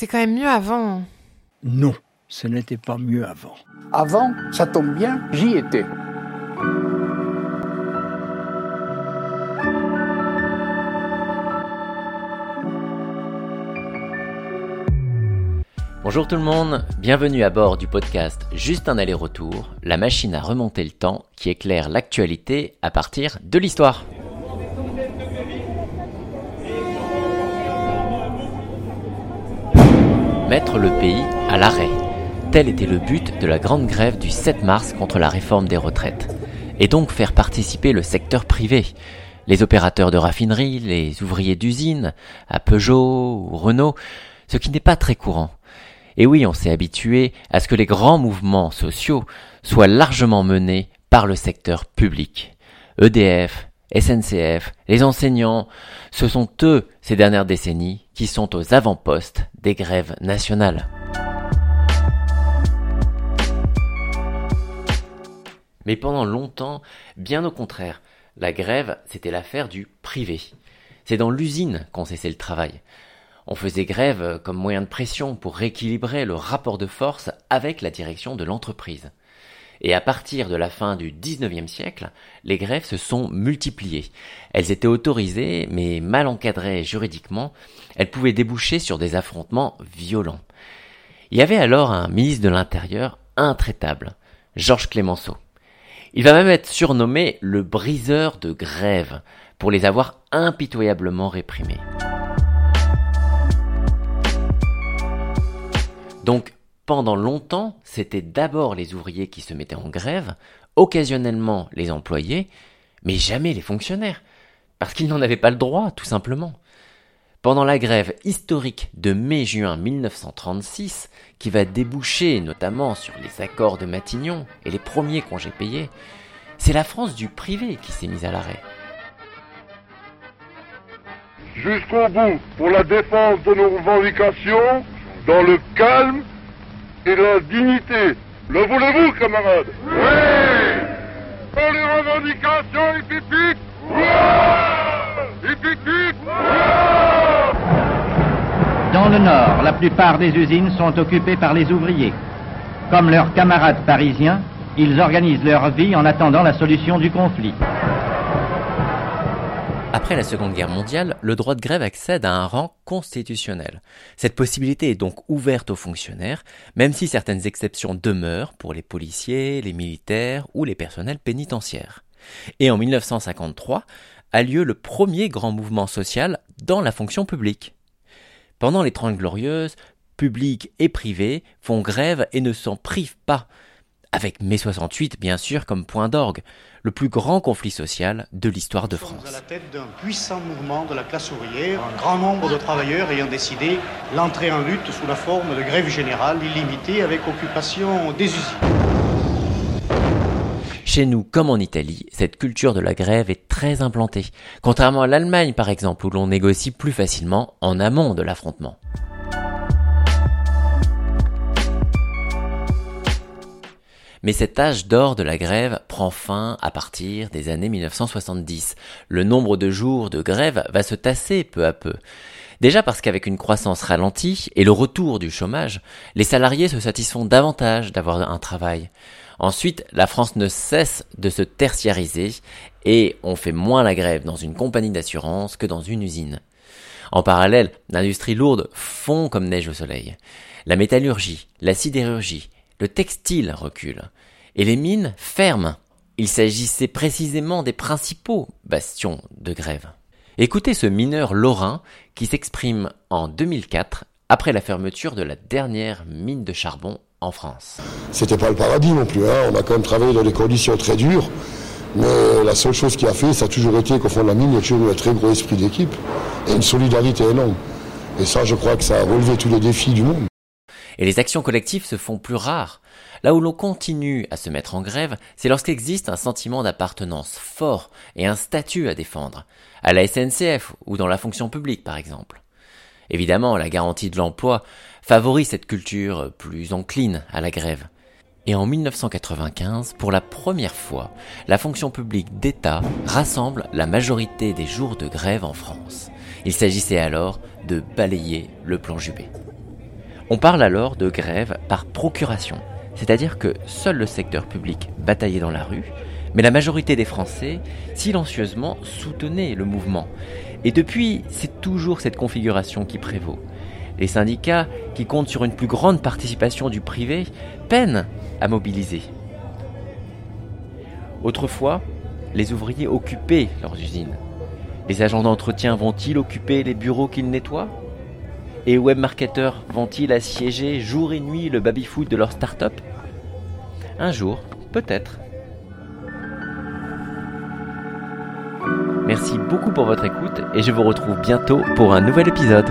C'était quand même mieux avant. Non, ce n'était pas mieux avant. Avant, ça tombe bien, j'y étais. Bonjour tout le monde, bienvenue à bord du podcast Juste un aller-retour, la machine à remonter le temps qui éclaire l'actualité à partir de l'histoire. Mettre le pays à l'arrêt. Tel était le but de la grande grève du 7 mars contre la réforme des retraites. Et donc faire participer le secteur privé, les opérateurs de raffinerie, les ouvriers d'usine, à Peugeot ou Renault, ce qui n'est pas très courant. Et oui, on s'est habitué à ce que les grands mouvements sociaux soient largement menés par le secteur public. EDF, SNCF, les enseignants, ce sont eux, ces dernières décennies, qui sont aux avant-postes des grèves nationales. Mais pendant longtemps, bien au contraire, la grève, c'était l'affaire du privé. C'est dans l'usine qu'on cessait le travail. On faisait grève comme moyen de pression pour rééquilibrer le rapport de force avec la direction de l'entreprise. Et à partir de la fin du XIXe siècle, les grèves se sont multipliées. Elles étaient autorisées, mais mal encadrées juridiquement, elles pouvaient déboucher sur des affrontements violents. Il y avait alors un ministre de l'Intérieur intraitable, Georges Clémenceau. Il va même être surnommé le briseur de grève, pour les avoir impitoyablement réprimés. Donc pendant longtemps, c'était d'abord les ouvriers qui se mettaient en grève, occasionnellement les employés, mais jamais les fonctionnaires, parce qu'ils n'en avaient pas le droit, tout simplement. Pendant la grève historique de mai-juin 1936, qui va déboucher notamment sur les accords de Matignon et les premiers congés payés, c'est la France du privé qui s'est mise à l'arrêt. Jusqu'au bout, pour la défense de nos revendications, dans le calme et la dignité. Le voulez-vous, camarades Oui Pour les revendications hippiques Hippiques Dans le Nord, la plupart des usines sont occupées par les ouvriers. Comme leurs camarades parisiens, ils organisent leur vie en attendant la solution du conflit. Après la Seconde Guerre mondiale, le droit de grève accède à un rang constitutionnel. Cette possibilité est donc ouverte aux fonctionnaires, même si certaines exceptions demeurent pour les policiers, les militaires ou les personnels pénitentiaires. Et en 1953 a lieu le premier grand mouvement social dans la fonction publique. Pendant les Trente Glorieuses, publics et privés font grève et ne s'en privent pas, avec mai 68 bien sûr comme point d'orgue, le plus grand conflit social de l'histoire de France. à la tête d'un puissant mouvement de la classe ouvrière, un grand nombre de travailleurs ayant décidé l'entrée en lutte sous la forme de grève générale illimitée avec occupation des usines. Chez nous, comme en Italie, cette culture de la grève est très implantée, contrairement à l'Allemagne par exemple, où l'on négocie plus facilement en amont de l'affrontement. Mais cet âge d'or de la grève prend fin à partir des années 1970. Le nombre de jours de grève va se tasser peu à peu. Déjà parce qu'avec une croissance ralentie et le retour du chômage, les salariés se satisfont davantage d'avoir un travail. Ensuite, la France ne cesse de se tertiariser et on fait moins la grève dans une compagnie d'assurance que dans une usine. En parallèle, l'industrie lourde fond comme neige au soleil. La métallurgie, la sidérurgie, le textile recule et les mines ferment. Il s'agissait précisément des principaux bastions de grève. Écoutez ce mineur lorrain qui s'exprime en 2004 après la fermeture de la dernière mine de charbon en France. C'était pas le paradis non plus, hein. on a quand même travaillé dans des conditions très dures, mais la seule chose qui a fait, ça a toujours été qu'au fond de la mine, il y a toujours eu un très gros esprit d'équipe et une solidarité énorme. Et ça, je crois que ça a relevé tous les défis du monde. Et les actions collectives se font plus rares. Là où l'on continue à se mettre en grève, c'est lorsqu'existe un sentiment d'appartenance fort et un statut à défendre, à la SNCF ou dans la fonction publique par exemple. Évidemment, la garantie de l'emploi favorise cette culture plus encline à la grève. Et en 1995, pour la première fois, la fonction publique d'État rassemble la majorité des jours de grève en France. Il s'agissait alors de balayer le plan Juppé. On parle alors de grève par procuration, c'est-à-dire que seul le secteur public bataillait dans la rue, mais la majorité des Français, silencieusement, soutenaient le mouvement. Et depuis, c'est toujours cette configuration qui prévaut. Les syndicats, qui comptent sur une plus grande participation du privé, peinent à mobiliser. Autrefois, les ouvriers occupaient leurs usines. Les agents d'entretien vont-ils occuper les bureaux qu'ils nettoient? Et webmarketeurs vont-ils assiéger jour et nuit le baby-foot de leur start-up? Un jour, peut-être. Merci beaucoup pour votre écoute et je vous retrouve bientôt pour un nouvel épisode.